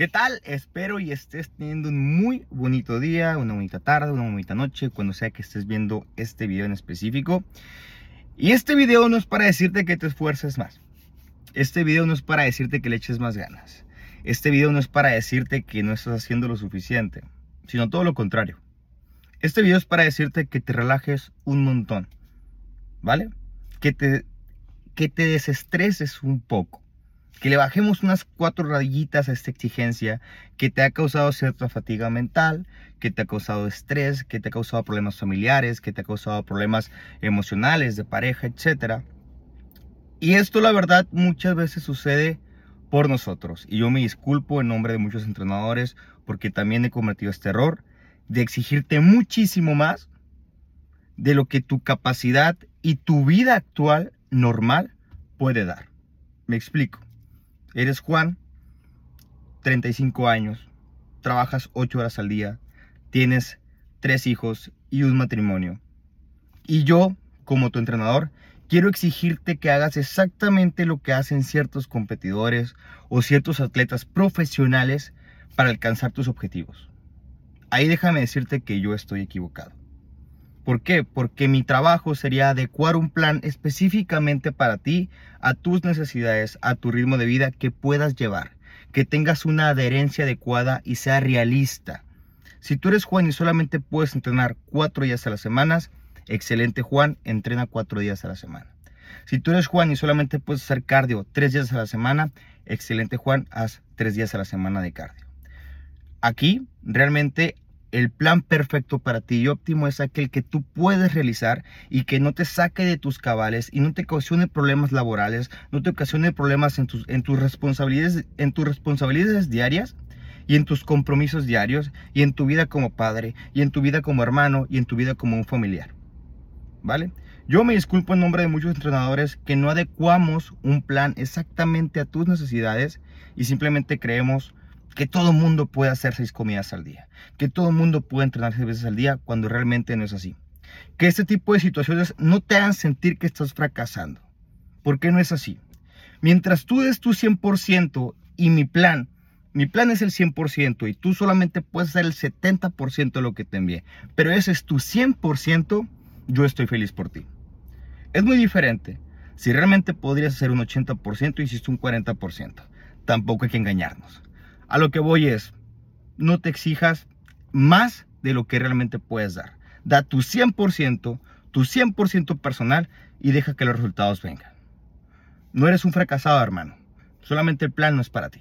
¿Qué tal? Espero y estés teniendo un muy bonito día, una bonita tarde, una bonita noche, cuando sea que estés viendo este video en específico. Y este video no es para decirte que te esfuerces más. Este video no es para decirte que le eches más ganas. Este video no es para decirte que no estás haciendo lo suficiente, sino todo lo contrario. Este video es para decirte que te relajes un montón, ¿vale? Que te, que te desestreses un poco que le bajemos unas cuatro rayitas a esta exigencia que te ha causado cierta fatiga mental, que te ha causado estrés, que te ha causado problemas familiares, que te ha causado problemas emocionales de pareja, etc. Y esto la verdad muchas veces sucede por nosotros. Y yo me disculpo en nombre de muchos entrenadores porque también he cometido este error de exigirte muchísimo más de lo que tu capacidad y tu vida actual normal puede dar. Me explico. Eres Juan, 35 años, trabajas 8 horas al día, tienes tres hijos y un matrimonio. Y yo, como tu entrenador, quiero exigirte que hagas exactamente lo que hacen ciertos competidores o ciertos atletas profesionales para alcanzar tus objetivos. Ahí déjame decirte que yo estoy equivocado. ¿Por qué? Porque mi trabajo sería adecuar un plan específicamente para ti, a tus necesidades, a tu ritmo de vida que puedas llevar, que tengas una adherencia adecuada y sea realista. Si tú eres Juan y solamente puedes entrenar cuatro días a la semana, excelente Juan, entrena cuatro días a la semana. Si tú eres Juan y solamente puedes hacer cardio tres días a la semana, excelente Juan, haz tres días a la semana de cardio. Aquí realmente el plan perfecto para ti y óptimo es aquel que tú puedes realizar y que no te saque de tus cabales y no te ocasione problemas laborales, no te ocasione problemas en tus, en tus, responsabilidades, en tus responsabilidades diarias y en tus compromisos diarios y en tu vida como padre y en tu vida como hermano y en tu vida como un familiar. ¿Vale? Yo me disculpo en nombre de muchos entrenadores que no adecuamos un plan exactamente a tus necesidades y simplemente creemos que todo mundo puede hacer seis comidas al día, que todo mundo puede entrenar seis veces al día cuando realmente no es así. Que este tipo de situaciones no te hagan sentir que estás fracasando. ¿Por qué no es así? Mientras tú des tu 100% y mi plan, mi plan es el 100% y tú solamente puedes hacer el 70% de lo que te envié, pero ese es tu 100%, yo estoy feliz por ti. Es muy diferente. Si realmente podrías hacer un 80% y hiciste un 40%, tampoco hay que engañarnos. A lo que voy es, no te exijas más de lo que realmente puedes dar. Da tu 100%, tu 100% personal y deja que los resultados vengan. No eres un fracasado, hermano. Solamente el plan no es para ti.